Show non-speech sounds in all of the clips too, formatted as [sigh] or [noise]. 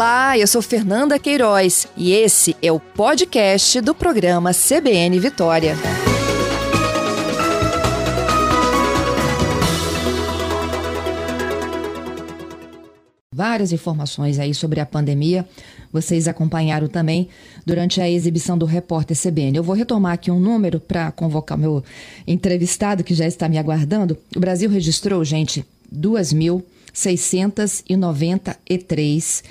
Olá, eu sou Fernanda Queiroz e esse é o podcast do programa CBN Vitória. Várias informações aí sobre a pandemia. Vocês acompanharam também durante a exibição do repórter CBN. Eu vou retomar aqui um número para convocar meu entrevistado que já está me aguardando. O Brasil registrou, gente, 2.693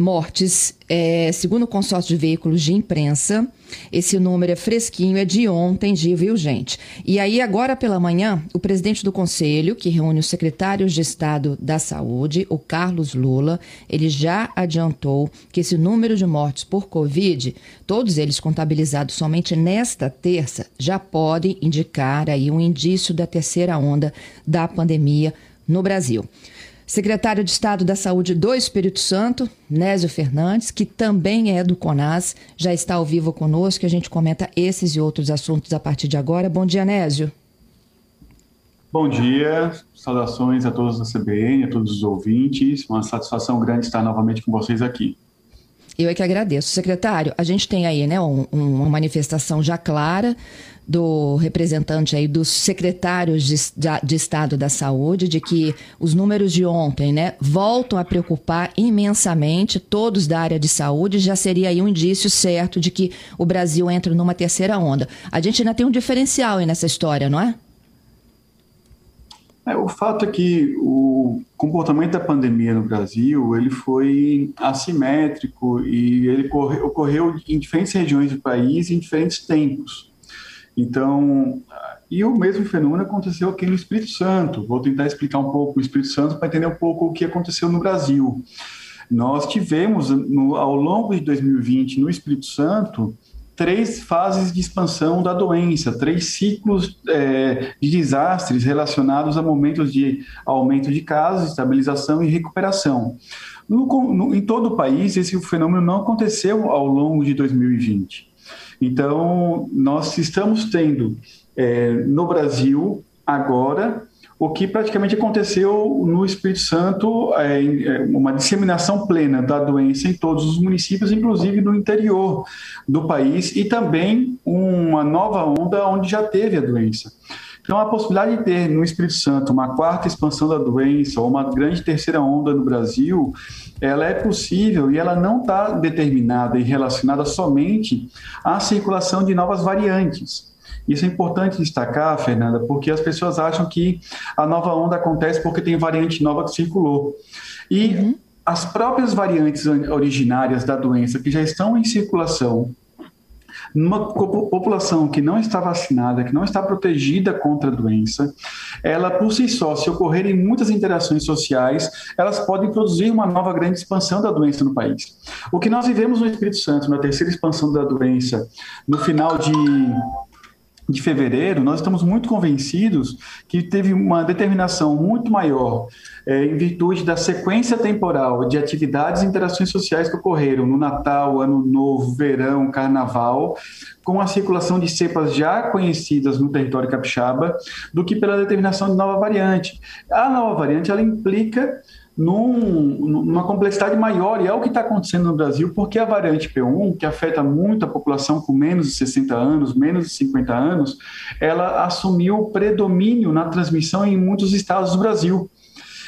mortes, é, segundo o consórcio de veículos de imprensa. Esse número é fresquinho, é de ontem, de, viu, gente? E aí, agora pela manhã, o presidente do conselho, que reúne os secretários de Estado da Saúde, o Carlos Lula, ele já adiantou que esse número de mortes por Covid, todos eles contabilizados somente nesta terça, já podem indicar aí um indício da terceira onda da pandemia no Brasil. Secretário de Estado da Saúde do Espírito Santo, Nésio Fernandes, que também é do CONAS, já está ao vivo conosco. A gente comenta esses e outros assuntos a partir de agora. Bom dia, Nésio. Bom dia, saudações a todos da CBN, a todos os ouvintes. Uma satisfação grande estar novamente com vocês aqui. Eu é que agradeço. Secretário, a gente tem aí né, um, uma manifestação já clara do representante aí dos secretários de, de, Estado da Saúde de que os números de ontem, né, voltam a preocupar imensamente todos da área de saúde, já seria aí um indício certo de que o Brasil entra numa terceira onda. A gente ainda tem um diferencial aí nessa história, não é? É, o fato é que o comportamento da pandemia no Brasil ele foi assimétrico e ele ocorreu em diferentes regiões do país em diferentes tempos. Então, e o mesmo fenômeno aconteceu aqui no Espírito Santo. Vou tentar explicar um pouco o Espírito Santo para entender um pouco o que aconteceu no Brasil. Nós tivemos, no, ao longo de 2020, no Espírito Santo, três fases de expansão da doença, três ciclos é, de desastres relacionados a momentos de aumento de casos, estabilização e recuperação. No, no, em todo o país, esse fenômeno não aconteceu ao longo de 2020. Então, nós estamos tendo é, no Brasil agora o que praticamente aconteceu no Espírito Santo, é, é, uma disseminação plena da doença em todos os municípios, inclusive no interior do país, e também uma nova onda onde já teve a doença. Então, a possibilidade de ter no Espírito Santo uma quarta expansão da doença ou uma grande terceira onda no Brasil, ela é possível e ela não está determinada e relacionada somente à circulação de novas variantes. Isso é importante destacar, Fernanda, porque as pessoas acham que a nova onda acontece porque tem variante nova que circulou. E uhum. as próprias variantes originárias da doença que já estão em circulação numa população que não está vacinada, que não está protegida contra a doença, ela por si só, se ocorrerem muitas interações sociais, elas podem produzir uma nova grande expansão da doença no país. O que nós vivemos no Espírito Santo, na terceira expansão da doença, no final de de fevereiro, nós estamos muito convencidos que teve uma determinação muito maior é, em virtude da sequência temporal de atividades e interações sociais que ocorreram no Natal, Ano Novo, Verão, Carnaval, com a circulação de cepas já conhecidas no território capixaba, do que pela determinação de nova variante. A nova variante ela implica num, numa complexidade maior, e é o que está acontecendo no Brasil, porque a variante P1, que afeta muito a população com menos de 60 anos, menos de 50 anos, ela assumiu predomínio na transmissão em muitos estados do Brasil.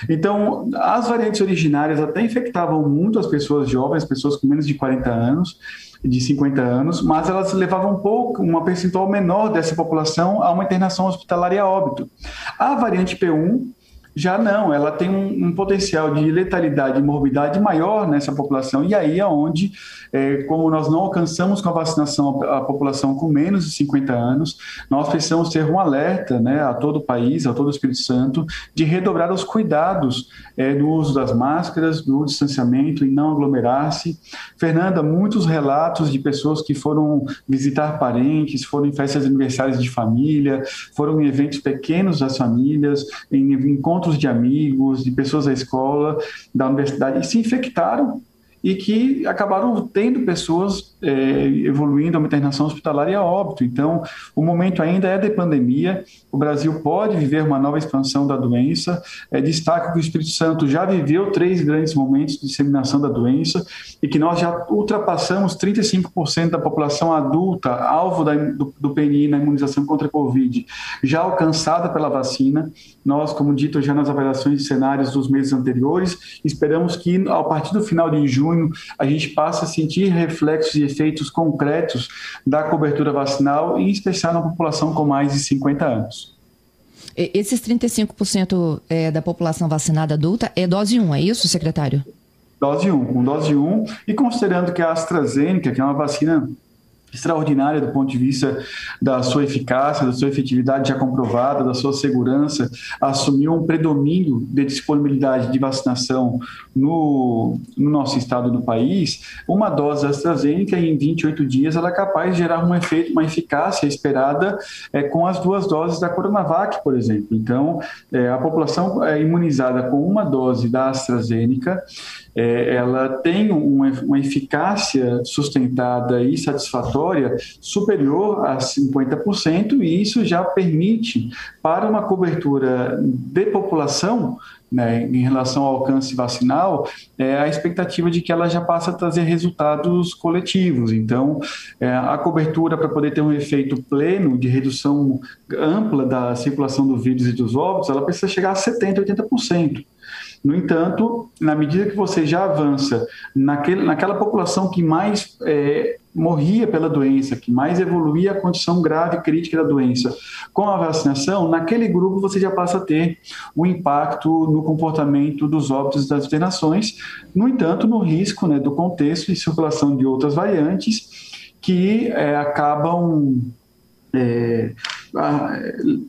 Então, as variantes originárias até infectavam muito as pessoas jovens, pessoas com menos de 40 anos, de 50 anos, mas elas levavam um pouco, uma percentual menor dessa população a uma internação hospitalária a óbito. A variante P1 já não, ela tem um, um, potencial de letalidade e morbidade maior nessa população, e aí é onde, é, como nós não alcançamos com a vacinação a, a, população com menos de 50 anos, nós precisamos ter um alerta né, a todo o país, a todo o Espírito Santo, de redobrar os cuidados é, no uso das máscaras, no distanciamento e não aglomerar-se. Fernanda, muitos relatos de pessoas que foram visitar parentes, foram em festas aniversários de família, foram em eventos pequenos das famílias, em encontros encontros de amigos, de pessoas da escola, da universidade, e se infectaram e que acabaram tendo pessoas é, evoluindo a uma internação hospitalar e a óbito. Então, o momento ainda é de pandemia, o Brasil pode viver uma nova expansão da doença. É, destaca que o Espírito Santo já viveu três grandes momentos de disseminação da doença e que nós já ultrapassamos 35% da população adulta, alvo da, do, do PNI na imunização contra a Covid, já alcançada pela vacina. Nós, como dito já nas avaliações de cenários dos meses anteriores, esperamos que, a partir do final de junho, a gente passe a sentir reflexos e efeitos concretos da cobertura vacinal, em especial na população com mais de 50 anos. Esses 35% é, da população vacinada adulta é dose 1, é isso, secretário? Dose 1, com dose 1, e considerando que a AstraZeneca, que é uma vacina extraordinária do ponto de vista da sua eficácia, da sua efetividade já comprovada, da sua segurança, assumiu um predomínio de disponibilidade de vacinação no, no nosso estado do país, uma dose AstraZeneca em 28 dias ela é capaz de gerar um efeito, uma eficácia esperada é, com as duas doses da Coronavac, por exemplo. Então, é, a população é imunizada com uma dose da AstraZeneca é, ela tem uma, uma, eficácia sustentada e satisfatória superior a 50%, e isso já permite, para uma cobertura de população, né, em relação ao alcance vacinal, é a expectativa de que ela já passa a trazer resultados coletivos. Então, é, a cobertura para poder ter um efeito pleno de redução ampla da circulação do vírus e dos óbitos, ela precisa chegar a 70%, 80%. No entanto, na medida que você já avança naquele, naquela população que mais é, morria pela doença, que mais evoluía a condição grave crítica da doença, com a vacinação, naquele grupo você já passa a ter o impacto no comportamento dos óbitos das internações, no entanto, no risco né, do contexto e circulação de outras variantes que é, acabam é,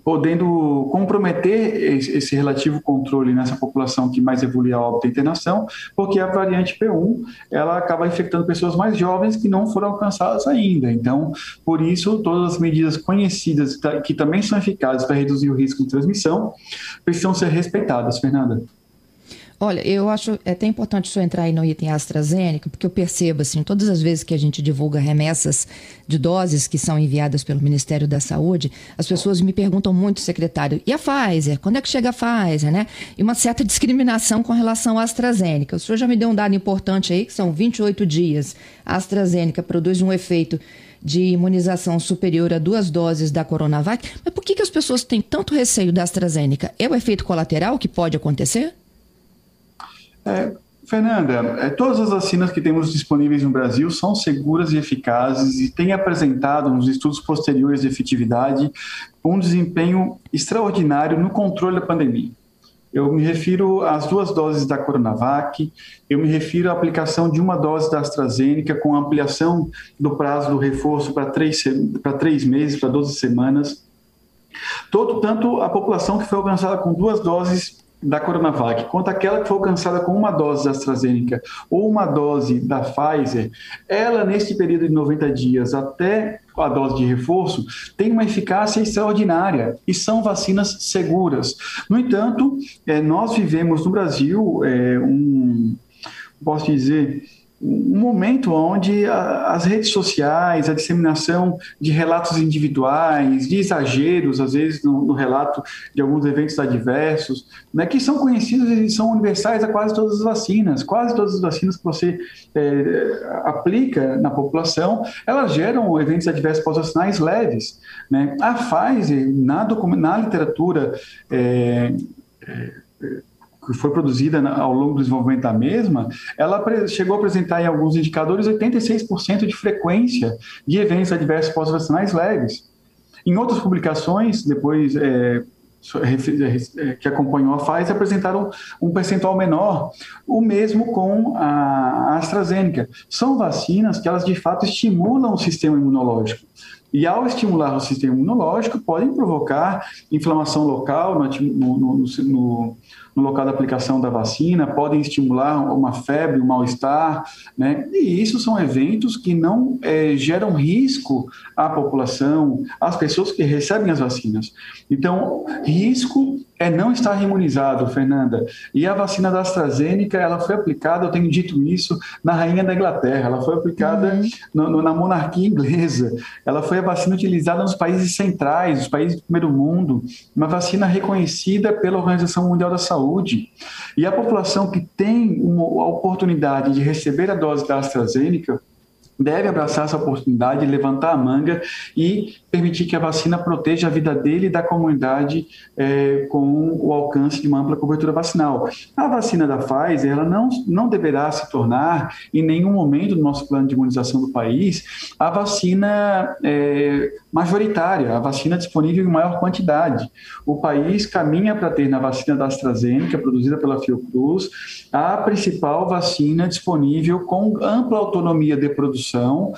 podendo comprometer esse relativo controle nessa população que mais evolui a óbito internação, porque a variante P1 ela acaba infectando pessoas mais jovens que não foram alcançadas ainda. Então, por isso, todas as medidas conhecidas que também são eficazes para reduzir o risco de transmissão precisam ser respeitadas, Fernanda. Olha, eu acho até importante senhor entrar aí no item AstraZeneca, porque eu percebo, assim, todas as vezes que a gente divulga remessas de doses que são enviadas pelo Ministério da Saúde, as pessoas me perguntam muito, secretário, e a Pfizer? Quando é que chega a Pfizer, né? E uma certa discriminação com relação à AstraZeneca. O senhor já me deu um dado importante aí, que são 28 dias. A AstraZeneca produz um efeito de imunização superior a duas doses da Coronavac. Mas por que, que as pessoas têm tanto receio da AstraZeneca? É o efeito colateral que pode acontecer? É, Fernanda, é, todas as vacinas que temos disponíveis no Brasil são seguras e eficazes e têm apresentado nos estudos posteriores de efetividade um desempenho extraordinário no controle da pandemia. Eu me refiro às duas doses da Coronavac, eu me refiro à aplicação de uma dose da AstraZeneca com ampliação do prazo do reforço para três, para três meses, para 12 semanas. Todo, tanto a população que foi alcançada com duas doses da Coronavac quanto aquela que foi alcançada com uma dose da AstraZeneca ou uma dose da Pfizer, ela, nesse período de 90 dias até a dose de reforço, tem uma eficácia extraordinária e são vacinas seguras. No entanto, é, nós vivemos no Brasil é, um, posso dizer, um momento onde a, as redes sociais, a disseminação de relatos individuais, de exageros, às vezes, no, no relato de alguns eventos adversos, né, que são conhecidos e são universais a quase todas as vacinas. Quase todas as vacinas que você é, aplica na população, elas geram eventos adversos pós-vacinais leves. Né? A Pfizer, na, na literatura é, é, que foi produzida ao longo do desenvolvimento da mesma, ela chegou a apresentar em alguns indicadores 86% de frequência de eventos adversos pós-vacinais leves. Em outras publicações, depois é, é, que acompanhou a Pfizer, apresentaram um percentual menor, o mesmo com a AstraZeneca. São vacinas que elas de fato estimulam o sistema imunológico. E ao estimular o sistema imunológico, podem provocar inflamação local no, no, no, no local da aplicação da vacina, podem estimular uma febre, um mal-estar, né? E isso são eventos que não é, geram risco à população, às pessoas que recebem as vacinas. Então, risco é não estar imunizado, Fernanda. E a vacina da AstraZeneca, ela foi aplicada, eu tenho dito isso, na rainha da Inglaterra, ela foi aplicada uhum. no, no, na monarquia inglesa, ela foi a vacina utilizada nos países centrais, os países do primeiro mundo, uma vacina reconhecida pela Organização Mundial da Saúde. E a população que tem uma, a oportunidade de receber a dose da AstraZeneca, deve abraçar essa oportunidade, levantar a manga e permitir que a vacina proteja a vida dele e da comunidade é, com o alcance de uma ampla cobertura vacinal. A vacina da Pfizer ela não, não deverá se tornar, em nenhum momento do nosso plano de imunização do país, a vacina é, majoritária, a vacina disponível em maior quantidade. O país caminha para ter na vacina da AstraZeneca, produzida pela Fiocruz, a principal vacina disponível com ampla autonomia de produção,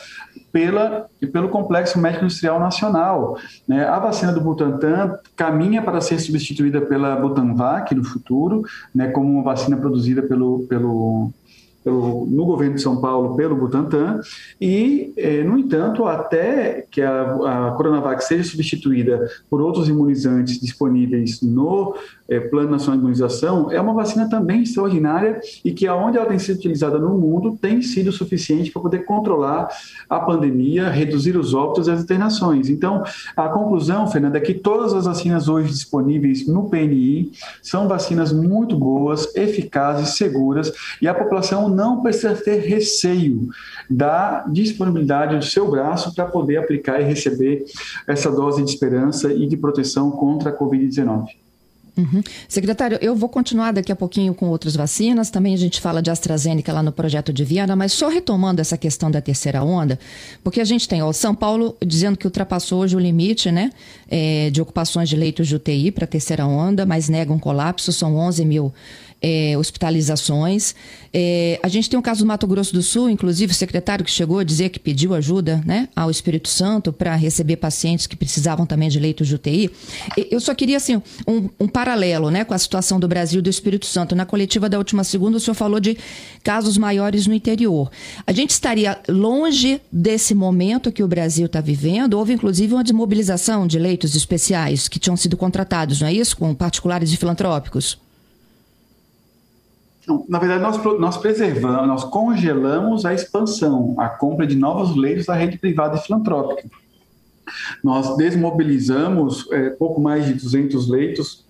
pela, pelo Complexo Médico Industrial Nacional. Né? A vacina do Butantan caminha para ser substituída pela Butanvac no futuro, né, como uma vacina produzida pelo, pelo pelo, no governo de São Paulo pelo Butantan, e, eh, no entanto, até que a, a Coronavac seja substituída por outros imunizantes disponíveis no é, Plano Nacional de Imunização, é uma vacina também extraordinária e que, aonde ela tem sido utilizada no mundo, tem sido suficiente para poder controlar a pandemia, reduzir os óbitos e as internações. Então, a conclusão, Fernanda, é que todas as vacinas hoje disponíveis no PNI são vacinas muito boas, eficazes, seguras e a população não precisa ter receio da disponibilidade do seu braço para poder aplicar e receber essa dose de esperança e de proteção contra a Covid-19. Uhum. Secretário, eu vou continuar daqui a pouquinho com outras vacinas. Também a gente fala de AstraZeneca lá no projeto de Viana, mas só retomando essa questão da terceira onda, porque a gente tem o São Paulo dizendo que ultrapassou hoje o limite né, é, de ocupações de leitos de UTI para a terceira onda, mas nega um colapso, são 11 mil é, hospitalizações. É, a gente tem o caso do Mato Grosso do Sul, inclusive o secretário que chegou a dizer que pediu ajuda né, ao Espírito Santo para receber pacientes que precisavam também de leitos de UTI. Eu só queria assim, um, um paralelo né, com a situação do Brasil e do Espírito Santo. Na coletiva da última segunda, o senhor falou de casos maiores no interior. A gente estaria longe desse momento que o Brasil está vivendo. Houve, inclusive, uma desmobilização de leitos especiais que tinham sido contratados, não é isso? Com particulares e filantrópicos. Na verdade, nós, nós preservamos, nós congelamos a expansão, a compra de novos leitos da rede privada e filantrópica. Nós desmobilizamos é, pouco mais de 200 leitos,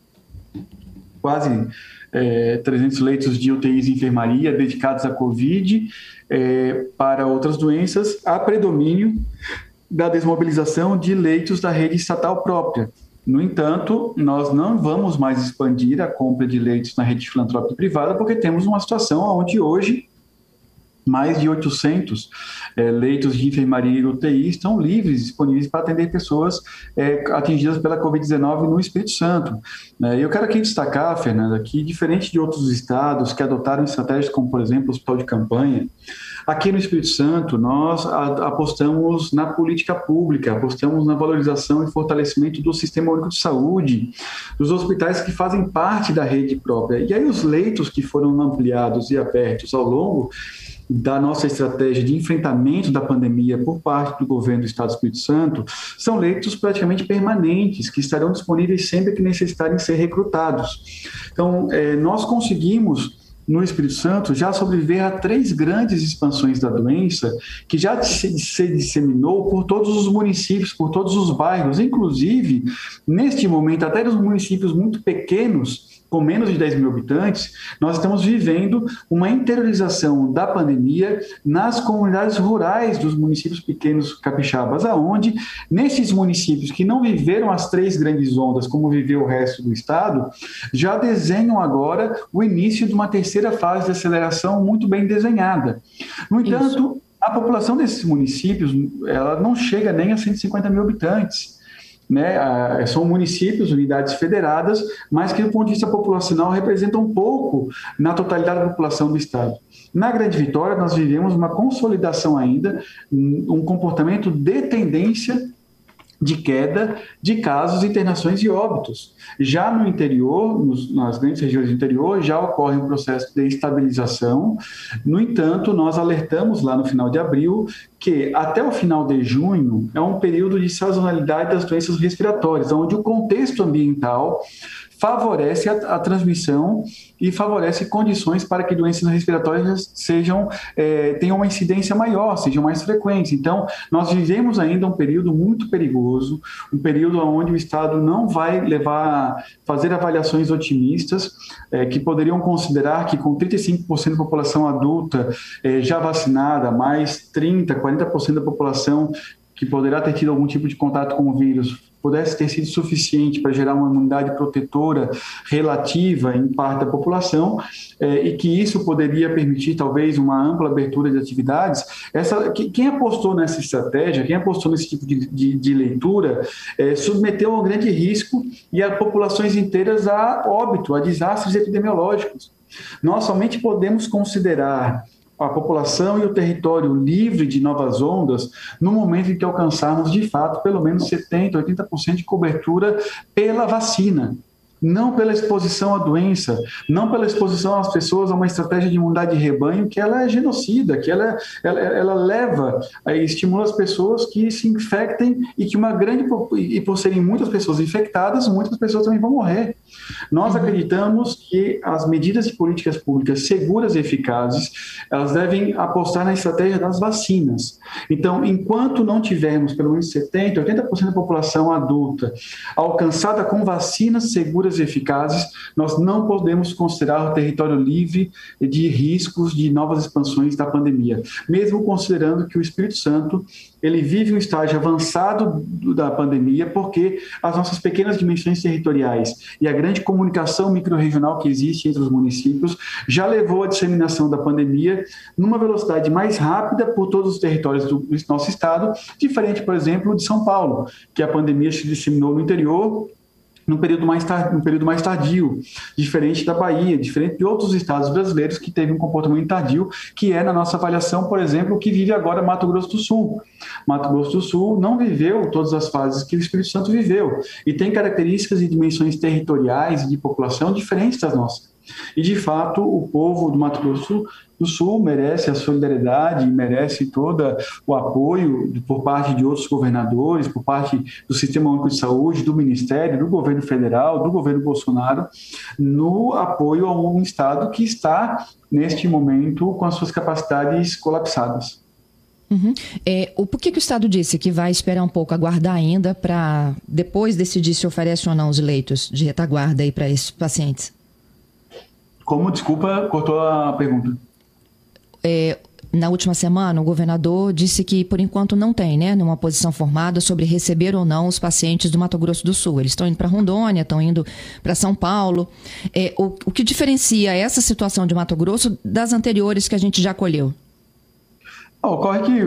quase é, 300 leitos de UTIs e enfermaria dedicados à Covid é, para outras doenças, a predomínio da desmobilização de leitos da rede estatal própria, no entanto, nós não vamos mais expandir a compra de leitos na rede filantrópica privada, porque temos uma situação onde hoje mais de 800 é, leitos de enfermaria e UTI estão livres, disponíveis para atender pessoas é, atingidas pela Covid-19 no Espírito Santo. É, eu quero aqui destacar, Fernanda, que diferente de outros estados que adotaram estratégias como, por exemplo, o hospital de campanha, aqui no Espírito Santo nós apostamos na política pública, apostamos na valorização e fortalecimento do Sistema Único de Saúde, dos hospitais que fazem parte da rede própria. E aí os leitos que foram ampliados e abertos ao longo da nossa estratégia de enfrentamento da pandemia por parte do governo do Estado do Espírito Santo são leitos praticamente permanentes, que estarão disponíveis sempre que necessitarem ser recrutados. Então, é, nós conseguimos no Espírito Santo já sobreviver a três grandes expansões da doença que já se, se, disseminou por todos os municípios, por todos os bairros, inclusive neste momento até nos municípios muito pequenos com menos de 10 mil habitantes, nós estamos vivendo uma interiorização da pandemia nas comunidades rurais dos municípios pequenos capixabas, aonde nesses municípios que não viveram as três grandes ondas como viveu o resto do estado, já desenham agora o início de uma terceira fase de aceleração muito bem desenhada. No entanto, Isso. a população desses municípios ela não chega nem a 150 mil habitantes né, são municípios, unidades federadas, mas que do ponto de vista populacional representam pouco na totalidade da população do Estado. Na Grande Vitória, nós vivemos uma consolidação ainda, um comportamento de tendência de queda de casos, internações e óbitos. Já no interior, nos, nas grandes regiões do interior, já ocorre um processo de estabilização. No entanto, nós alertamos lá no final de abril que até o final de junho é um período de sazonalidade das doenças respiratórias, onde o contexto ambiental favorece a, a, transmissão e favorece condições para que doenças respiratórias sejam é, tenham uma incidência maior, sejam mais frequentes. Então, nós vivemos ainda um período muito perigoso, um período onde o Estado não vai levar fazer avaliações otimistas é, que poderiam considerar que com 35% da população adulta é, já vacinada, mais 30, 40% da população que poderá ter tido algum tipo de contato com o vírus pudesse ter sido suficiente para gerar uma imunidade protetora relativa em parte da população é, e que isso poderia permitir talvez uma ampla abertura de atividades. Essa, quem apostou nessa estratégia, quem apostou nesse tipo de, de, de leitura, é, submeteu a um grande risco e a populações inteiras a óbito, a desastres epidemiológicos. Nós somente podemos considerar a população e o território livre de novas ondas no momento em que alcançarmos, de fato, pelo menos 70%, 80% de cobertura pela vacina não pela exposição à doença, não pela exposição às pessoas a uma estratégia de imunidade de rebanho que ela é genocida, que ela, ela, ela leva, estimula as pessoas que se infectem e que uma grande, e por serem muitas pessoas infectadas, muitas pessoas também vão morrer. Nós uhum. acreditamos que as medidas de políticas públicas seguras e eficazes, elas devem apostar na estratégia das vacinas. Então, enquanto não tivermos pelo menos 70%, 80% da população adulta alcançada com vacinas seguras seguras e eficazes, nós não podemos considerar o território livre de riscos de novas expansões da pandemia, mesmo considerando que o Espírito Santo ele vive um estágio avançado da pandemia porque as nossas pequenas dimensões territoriais e a grande comunicação microrregional que existe entre os municípios já levou à disseminação da pandemia numa velocidade mais rápida por todos os territórios do nosso estado, diferente, por exemplo, de São Paulo, que a pandemia se disseminou no interior num período mais tardio, período mais tardio, diferente da Bahia, diferente de outros estados brasileiros que teve um comportamento tardio, que é na nossa avaliação, por exemplo, o que vive agora Mato Grosso do Sul. Mato Grosso do Sul não viveu todas as fases que o Espírito Santo viveu e tem características e dimensões territoriais e de população diferentes das nossas. E, de fato, o povo do Mato Grosso do Sul merece a solidariedade, merece todo o apoio por parte de outros governadores, por parte do Sistema Único de Saúde, do Ministério, do governo federal, do governo Bolsonaro, no apoio a um Estado que está, neste momento, com as suas capacidades colapsadas. Uhum. É, o por que, que o Estado disse que vai esperar um pouco, aguardar ainda para depois decidir se oferece ou não os leitos de retaguarda para esses pacientes? Como, desculpa, cortou a pergunta. É, na última semana, o governador disse que, por enquanto, não tem né, uma posição formada sobre receber ou não os pacientes do Mato Grosso do Sul. Eles estão indo para Rondônia, estão indo para São Paulo. É, o, o que diferencia essa situação de Mato Grosso das anteriores que a gente já colheu? Ocorre que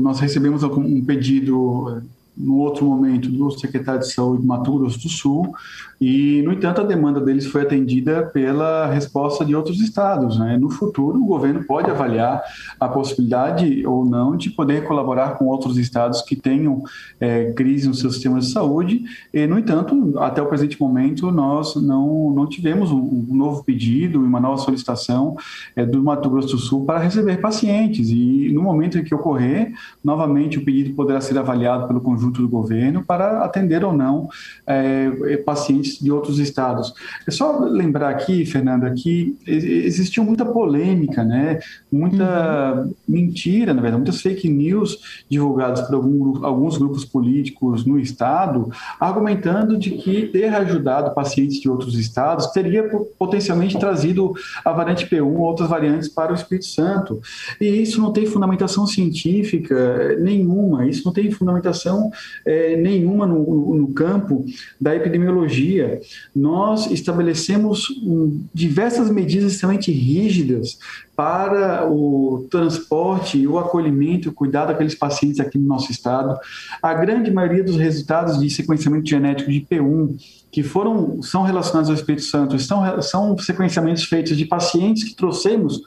nós recebemos um pedido no outro momento do secretário de Saúde de Mato Grosso do Sul, e, no entanto, a demanda deles foi atendida pela resposta de outros estados. Né? No futuro, o governo pode avaliar a possibilidade ou não de poder colaborar com outros estados que tenham é, crise no seu sistema de saúde, e, no entanto, até o presente momento, nós não, não tivemos um, um novo pedido, uma nova solicitação é, do Mato Grosso do Sul para receber pacientes, e no momento em que ocorrer, novamente o pedido poderá ser avaliado pelo conjunto conjunto do governo para atender ou não é, pacientes de outros estados. É só lembrar aqui, Fernanda, que existiu muita polêmica, né? muita uhum. mentira, na verdade, muitas fake news divulgadas por algum, alguns grupos políticos no estado, argumentando de que ter ajudado pacientes de outros estados teria potencialmente trazido a variante P1 ou outras variantes para o Espírito Santo. E isso não tem fundamentação científica nenhuma, isso não tem fundamentação é, nenhuma no, no, campo da epidemiologia. Nós estabelecemos um, diversas medidas extremamente rígidas para o transporte, o acolhimento, o cuidado daqueles pacientes aqui no nosso estado. A grande maioria dos resultados de sequenciamento genético de P1 que foram são relacionados ao Espírito Santo, são, são sequenciamentos feitos de pacientes que trouxemos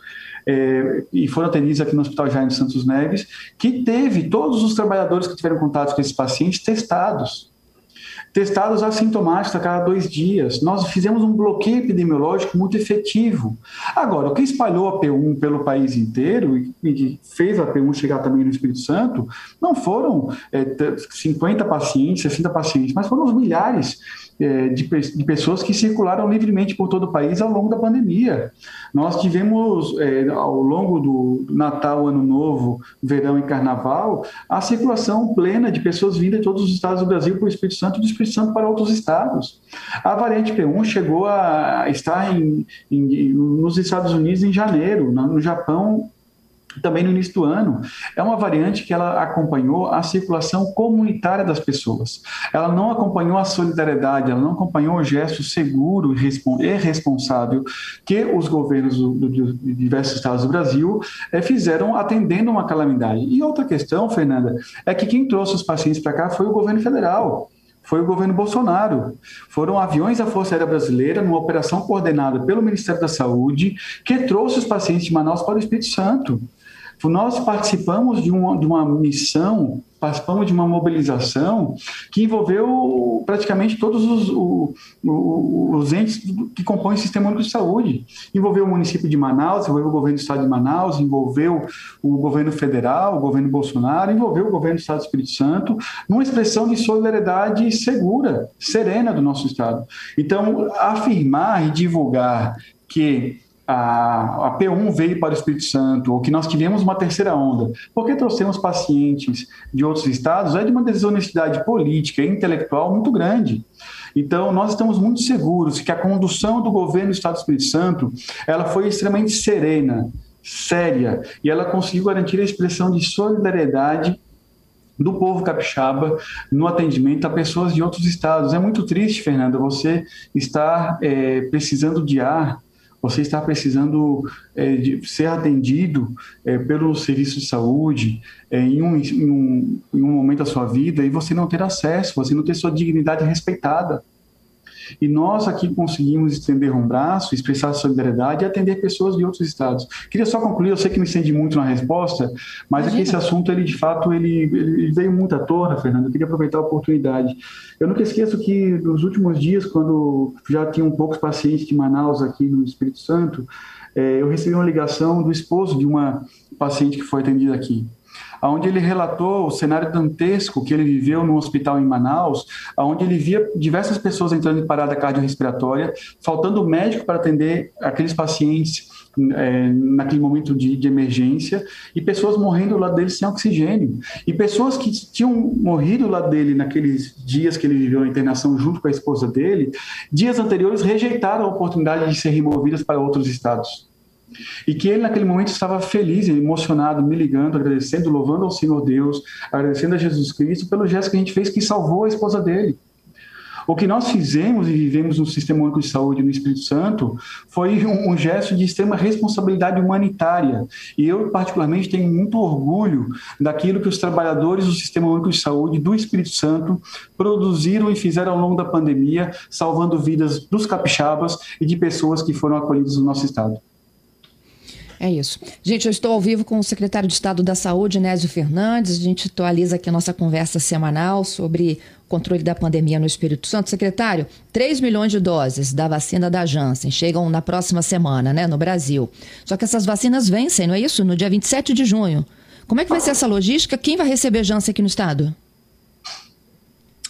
é, e foram atendidos aqui no Hospital Jaime Santos Neves, que teve todos os trabalhadores que tiveram contato com esses pacientes testados testados assintomáticos a cada dois dias. Nós fizemos um bloqueio epidemiológico muito efetivo. Agora, o que espalhou a P1 pelo país inteiro e fez a P1 chegar também no Espírito Santo, não foram é, 50 pacientes, 60 pacientes, mas foram os milhares de, de, pessoas que circularam livremente por todo o país ao longo da pandemia. Nós tivemos, é, ao longo do Natal, Ano Novo, Verão e Carnaval, a circulação plena de pessoas vindas de todos os estados do Brasil para o Espírito Santo e do Espírito Santo para outros estados. A variante P1 chegou a estar em, em, nos Estados Unidos em janeiro, no Japão também no início do ano. É uma variante que ela acompanhou a circulação comunitária das pessoas. Ela não acompanhou a solidariedade, ela não acompanhou o gesto seguro e responsável que os governos de diversos estados do Brasil é, fizeram atendendo uma calamidade. E outra questão, Fernanda, é que quem trouxe os pacientes para cá foi o governo federal foi o governo Bolsonaro. Foram aviões da Força Aérea Brasileira, numa operação coordenada pelo Ministério da Saúde, que trouxe os pacientes de Manaus para o Espírito Santo. Nós participamos de uma, de uma missão, participamos de uma mobilização que envolveu praticamente todos os, os, os entes que compõem o Sistema Único de Saúde. Envolveu o município de Manaus, envolveu o governo do Estado de Manaus, envolveu o governo federal, o governo Bolsonaro, envolveu o governo do Estado do Espírito Santo, numa expressão de solidariedade segura, serena do nosso Estado. Então, afirmar e divulgar que a, a P1 veio para o Espírito Santo, ou que nós tivemos uma terceira onda, porque trouxemos pacientes de outros estados, é de uma desonestidade política e intelectual muito grande. Então, nós estamos muito seguros que a condução do governo do Estado do Espírito Santo ela foi extremamente serena, séria, e ela conseguiu garantir a expressão de solidariedade do povo capixaba no atendimento a pessoas de outros estados. É muito triste, Fernanda, você estar é, precisando de ar você está precisando é, de ser atendido é, pelo serviço de saúde é, em, um, em, um, em um momento da sua vida e você não ter acesso, você não ter sua dignidade respeitada. E nós aqui conseguimos estender um braço, expressar solidariedade e atender pessoas de outros estados. Queria só concluir, eu sei que me estendi muito na resposta, mas aqui esse assunto, ele de fato, ele, ele veio muito à tona, Fernando. Eu queria aproveitar a oportunidade. Eu nunca esqueço que nos últimos dias, quando já tinham poucos pacientes de Manaus aqui no Espírito Santo, é, eu recebi uma ligação do esposo de uma paciente que foi atendida aqui onde ele relatou o cenário dantesco que ele viveu no hospital em Manaus, onde ele via diversas pessoas entrando em parada cardiorrespiratória, faltando médico para atender aqueles pacientes é, naquele momento de, de, emergência e pessoas morrendo do lado dele sem oxigênio. E pessoas que tinham morrido do lado dele naqueles dias que ele viveu a internação junto com a esposa dele, dias anteriores rejeitaram a oportunidade de ser removidas para outros estados. E que ele, naquele momento, estava feliz, emocionado, me ligando, agradecendo, louvando ao Senhor Deus, agradecendo a Jesus Cristo pelo gesto que a gente fez que salvou a esposa dele. O que nós fizemos e vivemos no Sistema Único de Saúde no Espírito Santo foi um, [laughs] um, gesto de extrema responsabilidade humanitária. E eu, particularmente, tenho muito orgulho daquilo que os trabalhadores do Sistema Único de Saúde do Espírito Santo produziram e fizeram ao longo da pandemia, salvando vidas dos capixabas e de pessoas que foram acolhidas no nosso estado. É isso. Gente, eu estou ao vivo com o secretário de Estado da Saúde, Nésio Fernandes. A gente atualiza aqui a nossa conversa semanal sobre controle da pandemia no Espírito Santo. Secretário, 3 milhões de doses da vacina da Janssen chegam na próxima semana, né, no Brasil. Só que essas vacinas vencem, não é isso? No dia 27 de junho. Como é que vai ser essa logística? Quem vai receber Janssen aqui no Estado?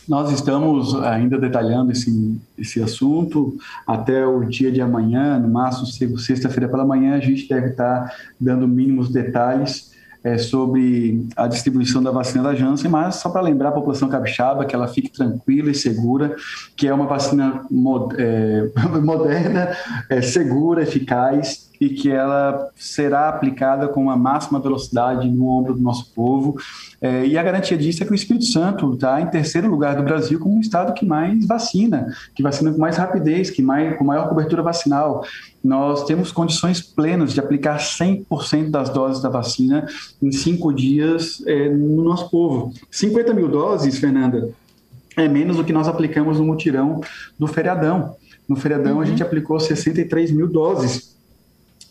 Nós estamos ainda detalhando esse, esse assunto. Até o dia de amanhã, no máximo sexta-feira pela manhã, a gente deve estar dando mínimos detalhes é, sobre a distribuição da vacina da Janssen, mas só para lembrar a população capixaba que ela fique tranquila e segura, que é uma vacina é, [laughs] moderna, é, segura, eficaz e que ela será aplicada com uma máxima velocidade no ombro do nosso povo. É, e a garantia disso é que o Espírito Santo está em terceiro lugar do Brasil como o estado que mais vacina, que vacina com mais rapidez, que mais, com maior cobertura vacinal. Nós temos condições plenas de aplicar 100% das doses da vacina em cinco dias é, no nosso povo. 50 mil doses, Fernanda, é menos do que nós aplicamos no mutirão do feriadão. No feriadão, uhum. a gente aplicou 63 mil doses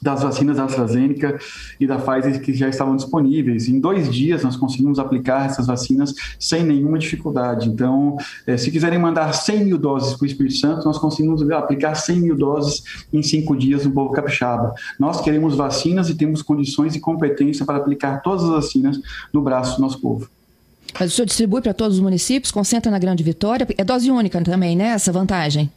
das vacinas da AstraZeneca e da Pfizer que já estavam disponíveis. Em dois dias nós conseguimos aplicar essas vacinas sem nenhuma dificuldade. Então, eh, se quiserem mandar 100 mil doses para o Espírito Santo, nós conseguimos aplicar 100 mil doses em cinco dias no povo capixaba. Nós queremos vacinas e temos condições e competência para aplicar todas as vacinas no braço do nosso povo. Mas o senhor distribui para todos os municípios, concentra na Grande Vitória. É dose única também, né? Essa vantagem?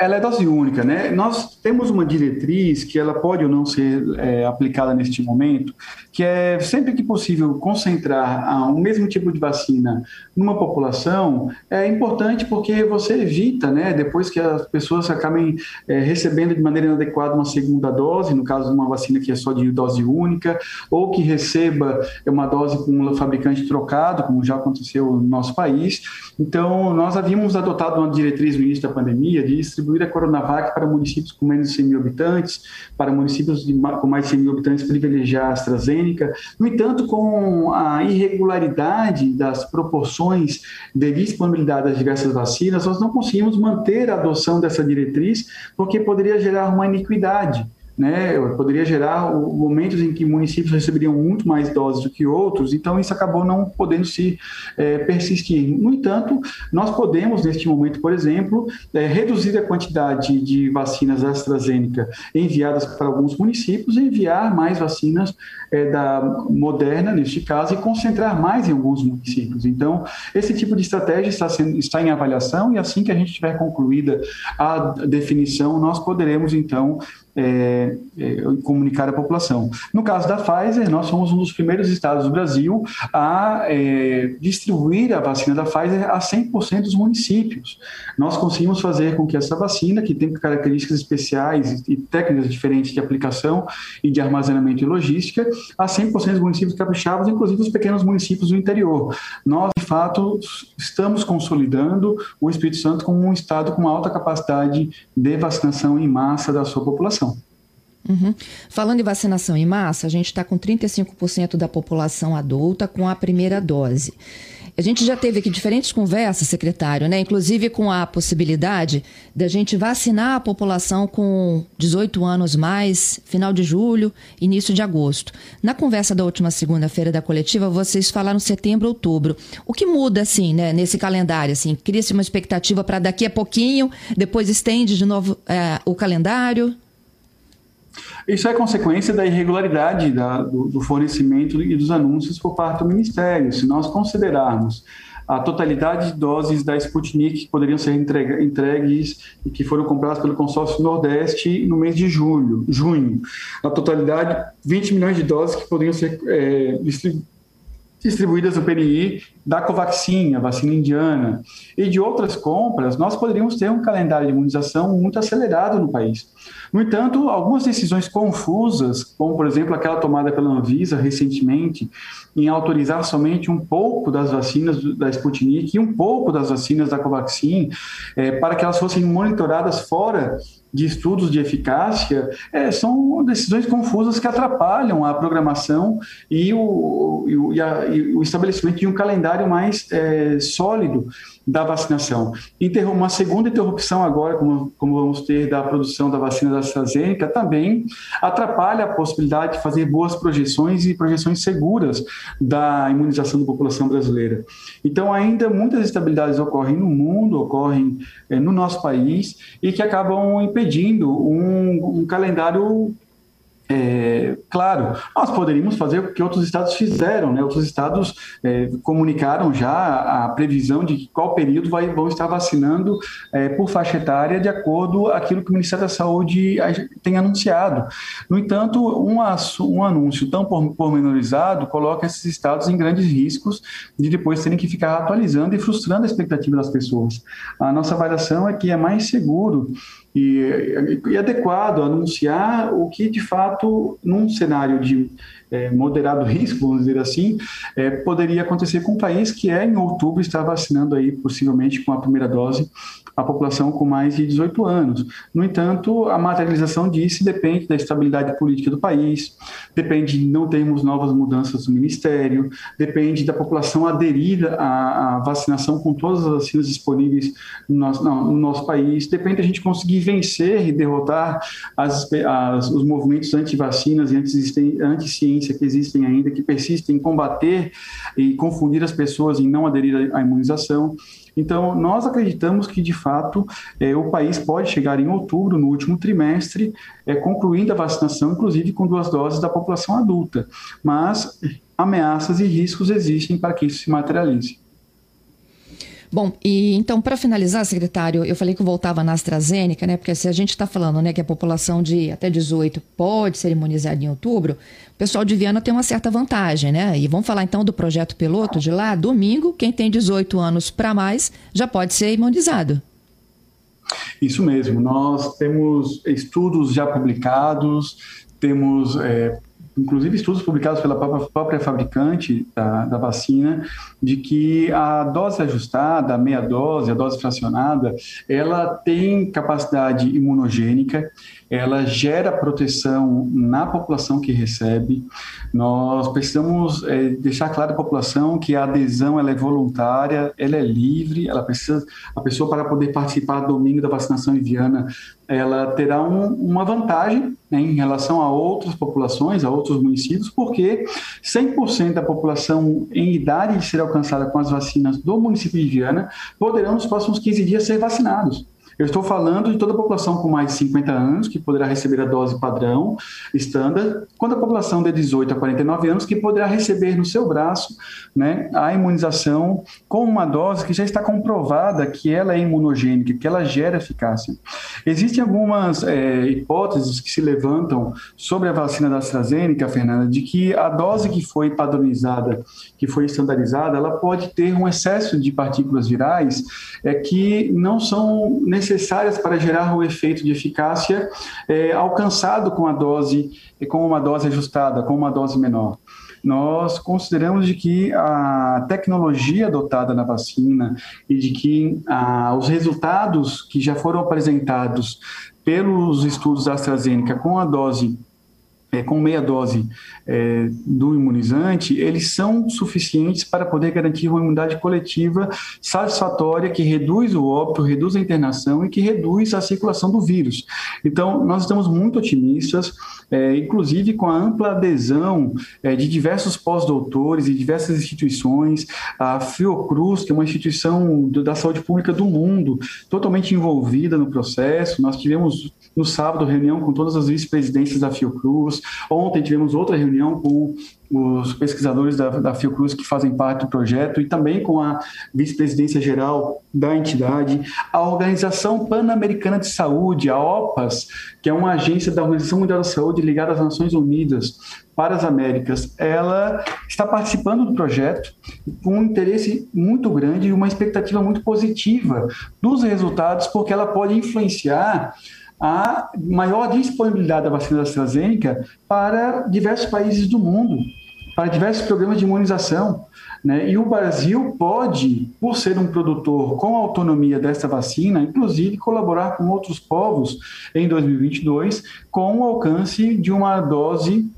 Ela é dose única, né? Nós temos uma diretriz que ela pode ou não ser é, aplicada neste momento, que é sempre que possível concentrar o mesmo tipo de vacina numa população é importante porque você evita, né? Depois que as pessoas acabem é, recebendo de maneira inadequada uma segunda dose, no caso de uma vacina que é só de dose única, ou que receba uma dose com um fabricante trocado, como já aconteceu no nosso país. Então, nós havíamos adotado uma diretriz no início da pandemia de distribuir distribuir a Coronavac para municípios com menos de 100 mil habitantes, para municípios de, com mais de 100 mil habitantes privilegiar a AstraZeneca. No entanto, com a irregularidade das proporções de disponibilidade das diversas vacinas, nós não conseguimos manter a adoção dessa diretriz, porque poderia gerar uma iniquidade né, poderia gerar momentos em que municípios receberiam muito mais doses do que outros, então isso acabou não podendo se é, persistir. No entanto, nós podemos, neste momento, por exemplo, é, reduzir a quantidade de vacinas AstraZeneca enviadas para alguns municípios e enviar mais vacinas é, da Moderna, neste caso, e concentrar mais em alguns municípios. Então, esse tipo de estratégia está, sendo, está em avaliação e assim que a gente tiver concluída a definição, nós poderemos, então, é, é, comunicar à população. No caso da Pfizer, nós somos um dos primeiros estados do Brasil a é, distribuir a vacina da Pfizer a 100% dos municípios. Nós conseguimos fazer com que essa vacina, que tem características especiais e técnicas diferentes de aplicação e de armazenamento e logística, a 100% dos municípios capixabas, inclusive os pequenos municípios do interior. Nós, de fato, estamos consolidando o Espírito Santo como um estado com alta capacidade de vacinação em massa da sua população. Uhum. Falando em vacinação em massa, a gente está com 35% da população adulta com a primeira dose. A gente já teve aqui diferentes conversas, secretário, né? Inclusive com a possibilidade da gente vacinar a população com 18 anos mais, final de julho, início de agosto. Na conversa da última segunda-feira da coletiva, vocês falaram setembro, outubro. O que muda, assim, né, nesse calendário? Assim, cria-se uma expectativa para daqui a pouquinho, depois estende de novo é, o calendário? Isso é consequência da irregularidade da, do, do, fornecimento e dos anúncios por parte do Ministério. Se nós considerarmos a totalidade de doses da Sputnik que poderiam ser entregues e que foram compradas pelo consórcio Nordeste no mês de julho, junho, a totalidade, 20 milhões de doses que poderiam ser é, distribuídas no PNI da Covaxin, a vacina indiana, e de outras compras, nós poderíamos ter um calendário de imunização muito acelerado no país. No entanto, algumas decisões confusas, como por exemplo aquela tomada pela Anvisa recentemente, em autorizar somente um pouco das vacinas da Sputnik e um pouco das vacinas da Covaxin, é, para que elas fossem monitoradas fora de estudos de eficácia é, são decisões confusas que atrapalham a programação e o, e a, e o estabelecimento de um calendário mais é, sólido da vacinação. Uma segunda interrupção agora, como, como vamos ter da produção da vacina da AstraZeneca, também atrapalha a possibilidade de fazer boas projeções e projeções seguras da imunização da população brasileira. Então, ainda muitas instabilidades ocorrem no mundo, ocorrem é, no nosso país, e que acabam impedindo um, um calendário é, claro, nós poderíamos fazer o que outros estados fizeram, né? Outros estados é, comunicaram já a previsão de qual período vai, vão estar vacinando é, por faixa etária de acordo aquilo que o Ministério da Saúde tem anunciado. No entanto, um, um anúncio tão pormenorizado coloca esses estados em grandes riscos de depois terem que ficar atualizando e frustrando a expectativa das pessoas. A nossa avaliação é que é mais seguro e, e adequado anunciar o que de fato num cenário de é, moderado [laughs] risco, vamos dizer assim, é, poderia acontecer com um país que é em outubro está vacinando aí possivelmente com a primeira dose a população com mais de 18 anos. No entanto, a materialização disso depende da estabilidade política do país, depende de não termos novas mudanças no Ministério, depende da população aderida à, à vacinação com todas as vacinas disponíveis no nosso, não, no nosso país, depende da gente conseguir vencer e derrotar as, as, os movimentos anti-vacinas e anti-ciência que existem ainda, que persistem em combater e confundir as pessoas em não aderir à imunização. Então, nós acreditamos que, de fato, é, o país pode chegar em outubro, no último trimestre, é, concluindo a vacinação, inclusive com duas doses da população adulta. Mas ameaças e riscos existem para que isso se materialize. Bom, e então, para finalizar, secretário, eu falei que eu voltava na AstraZeneca, né? Porque se a gente está falando né, que a população de até 18 pode ser imunizada em outubro, o pessoal de Viana tem uma certa vantagem, né? E vamos falar então do projeto piloto de lá. Domingo, quem tem 18 anos para mais já pode ser imunizado. Isso mesmo, nós temos estudos já publicados, temos é, inclusive estudos publicados pela própria, própria fabricante da, da, vacina, de que a dose ajustada, a meia dose, a dose fracionada, ela tem capacidade imunogênica, ela gera proteção na população que recebe. Nós precisamos é, deixar claro à população que a adesão ela é voluntária, ela é livre, ela precisa, a pessoa para poder participar domingo da vacinação em Viana, ela terá um, uma vantagem né, em relação a outras populações, a outros municípios, porque 100% da população em idade de ser alcançada com as vacinas do município de Viana poderão nos próximos 15 dias ser vacinados. Eu estou falando de toda a população com mais de 50 anos, que poderá receber a dose padrão, estándar, quanto a população de 18 a 49 anos, que poderá receber no seu braço né, a imunização com uma dose que já está comprovada que ela é imunogênica, que ela gera eficácia. Existem algumas é, hipóteses que se levantam sobre a vacina da AstraZeneca, Fernanda, de que a dose que foi padronizada, que foi estandarizada, ela pode ter um excesso de partículas virais é, que não são necessárias necessárias para gerar o efeito de eficácia é, alcançado com a dose, com uma dose ajustada, com uma dose menor. Nós consideramos de que a tecnologia adotada na vacina e de que ah, os resultados que já foram apresentados pelos estudos da AstraZeneca com a dose é, com meia dose é, do imunizante, eles são suficientes para poder garantir uma imunidade coletiva satisfatória que reduz o óbito, reduz a internação e que reduz a circulação do vírus. Então, nós estamos muito otimistas, é, inclusive com a ampla adesão é, de diversos pós-doutores e diversas instituições, a Fiocruz, que é uma instituição da saúde pública do mundo, totalmente envolvida no processo. Nós tivemos no sábado reunião com todas as vice-presidências da Fiocruz. Ontem tivemos outra reunião com os pesquisadores da, da Fiocruz que fazem parte do projeto e também com a vice-presidência geral da entidade, a Organização Pan-Americana de Saúde, a OPAS, que é uma agência da Organização Mundial da Saúde ligada às Nações Unidas para as Américas, ela está participando do projeto com um interesse muito grande e uma expectativa muito positiva dos resultados, porque ela pode influenciar a maior disponibilidade da vacina AstraZeneca para diversos países do mundo, para diversos programas de imunização. Né? E o Brasil pode, por ser um produtor com autonomia dessa vacina, inclusive colaborar com outros povos em 2022 com o alcance de uma dose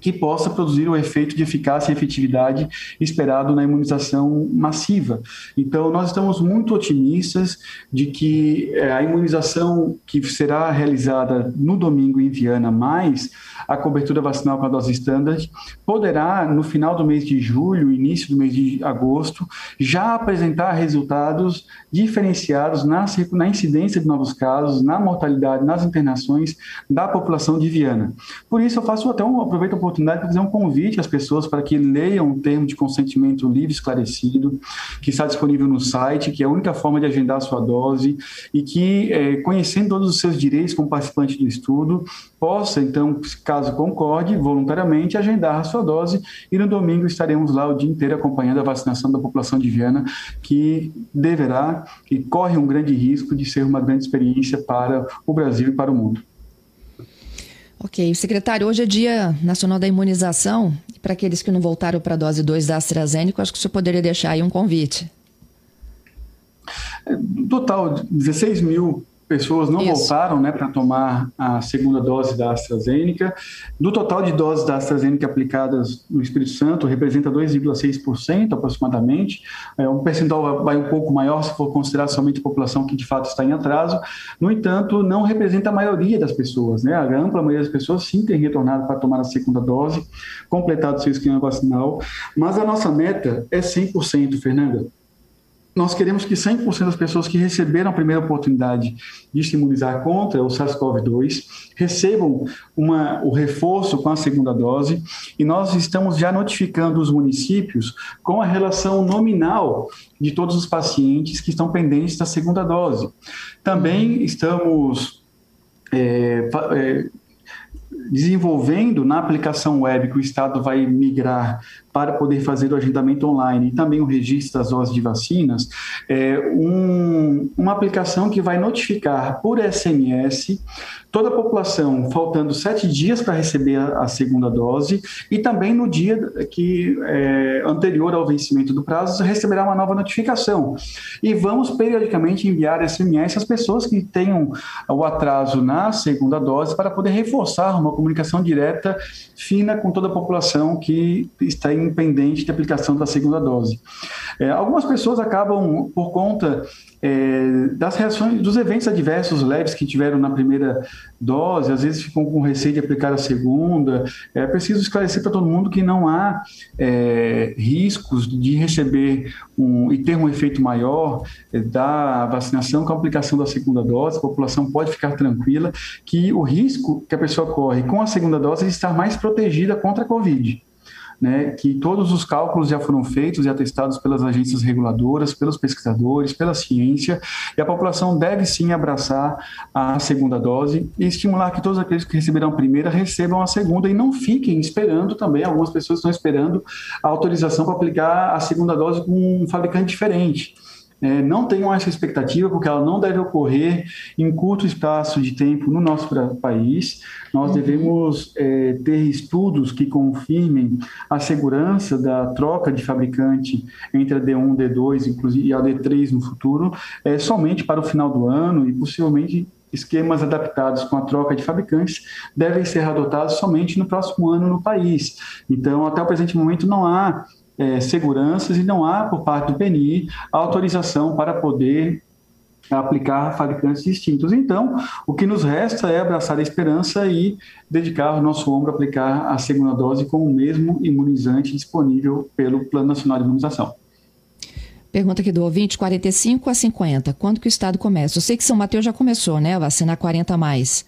que possa produzir o efeito de eficácia e efetividade esperado na imunização massiva. Então, nós estamos muito otimistas de que eh, a imunização que será realizada no domingo em Viana, mais a cobertura vacinal com a dose standard, poderá, no final do mês de julho, início do mês de agosto, já apresentar resultados diferenciados na, na incidência de novos casos, na mortalidade, nas internações da população de Viana. Por isso, eu faço até um, aproveito a oportunidade para fazer um convite às pessoas para que leiam o termo de consentimento livre esclarecido, que está disponível no site, que é a única forma de agendar a sua dose e que, é, conhecendo todos os seus direitos como participante do estudo, possa, então, caso concorde, voluntariamente agendar a sua dose e no domingo estaremos lá o dia inteiro acompanhando a vacinação da população de Viana, que deverá e corre um grande risco de ser uma grande experiência para o Brasil e para o mundo. Ok. Secretário, hoje é Dia Nacional da Imunização. Para aqueles que não voltaram para a dose 2 da AstraZeneca, acho que o senhor poderia deixar aí um convite. total, 16 mil pessoas não Isso. voltaram né, para tomar a segunda dose da AstraZeneca. Do total de doses da AstraZeneca aplicadas no Espírito Santo, representa 2,6% aproximadamente. É, um percentual vai um pouco maior se for considerar somente a população que de fato está em atraso. No entanto, não representa a maioria das pessoas. Né? A ampla maioria das pessoas sim tem retornado para tomar a segunda dose, completado seu esquema vacinal. Mas a nossa meta é 100%, Fernanda nós queremos que 100% das pessoas que receberam a primeira oportunidade de se imunizar contra o SARS-CoV-2 recebam uma, o reforço com a segunda dose e nós estamos já notificando os municípios com a relação nominal de todos os pacientes que estão pendentes da segunda dose. Também estamos é, é, desenvolvendo na aplicação web que o Estado vai migrar para poder fazer o agendamento online e também o registro das doses de vacinas, é um, uma aplicação que vai notificar por SMS toda a população, faltando sete dias para receber a, a, segunda dose e também no dia que é, anterior ao vencimento do prazo receberá uma nova notificação. E vamos periodicamente enviar SMS às pessoas que tenham o atraso na segunda dose para poder reforçar uma comunicação direta, fina com toda a população que está em independente de aplicação da segunda dose. É, algumas pessoas acabam, por conta é, das reações, dos eventos adversos leves que tiveram na primeira dose, às vezes ficam com receio de aplicar a segunda. É preciso esclarecer para todo mundo que não há é, riscos de receber um, e ter um efeito maior é, da vacinação com a aplicação da segunda dose. A população pode ficar tranquila que o risco que a pessoa corre com a segunda dose é estar mais protegida contra a Covid né, que todos os cálculos já foram feitos e atestados pelas agências reguladoras, pelos pesquisadores, pela ciência, e a população deve sim abraçar a segunda dose e estimular que todos aqueles que receberam a primeira recebam a segunda e não fiquem esperando também, algumas pessoas estão esperando a autorização para aplicar a segunda dose com um fabricante diferente. É, não tenham essa expectativa, porque ela não deve ocorrer em curto espaço de tempo no nosso país. Nós uhum. devemos é, ter estudos que confirmem a segurança da troca de fabricante entre a D1, D2 inclusive, e a D3 no futuro, é, somente para o final do ano e possivelmente esquemas adaptados com a troca de fabricantes devem ser adotados somente no próximo ano no país. Então, até o presente momento, não há é, seguranças e não há, por parte do PNI, autorização para poder aplicar fabricantes distintos. Então, o que nos resta é abraçar a esperança e dedicar o nosso ombro a aplicar a segunda dose com o mesmo imunizante disponível pelo Plano Nacional de Imunização. Pergunta aqui do ouvinte, 45 a 50. Quando que o Estado começa? Eu sei que São Mateus já começou, né? A vacinar 40 a mais.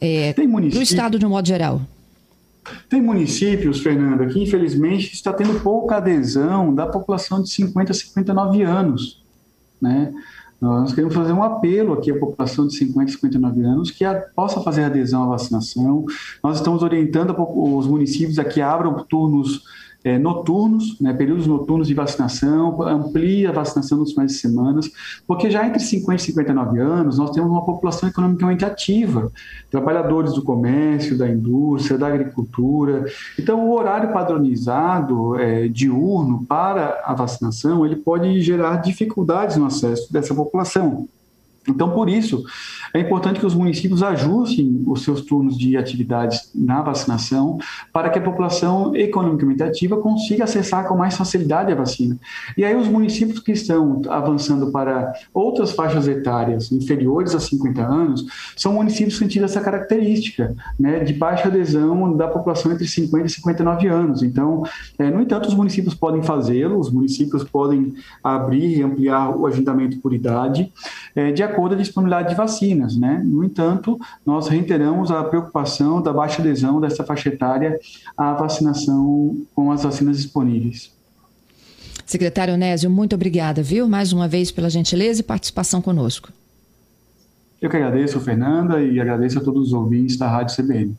É, Tem município... Do Estado de um modo geral. Tem municípios, Fernanda, que infelizmente está tendo pouca adesão da população de 50 a 59 anos. Né? Nós queremos fazer um apelo aqui à população de 50 a 59 anos que a, possa fazer adesão à vacinação. Nós estamos orientando os municípios a que abram turnos é, noturnos, né, períodos noturnos de vacinação, amplia a vacinação nos finais de semana, porque já entre 50 e 59 anos nós temos uma população economicamente ativa, trabalhadores do comércio, da indústria, da agricultura. Então, o horário padronizado é, diurno para a vacinação ele pode gerar dificuldades no acesso dessa população. Então, por isso, é importante que os municípios ajustem os seus turnos de atividades na vacinação para que a população economicamente ativa consiga acessar com mais facilidade a vacina. E aí, os municípios que estão avançando para outras faixas etárias inferiores a 50 anos são municípios que têm essa característica né, de baixa adesão da população entre 50 e 59 anos. Então, é, no entanto, os municípios podem fazê-lo, os municípios podem abrir e ampliar o agendamento por idade, é, de acordo a disponibilidade de vacinas. Né? No entanto, nós reiteramos a preocupação da baixa adesão dessa faixa etária à vacinação com as vacinas disponíveis. Secretário Onésio, muito obrigada, viu, mais uma vez pela gentileza e participação conosco. Eu que agradeço, Fernanda, e agradeço a todos os ouvintes da Rádio CBN.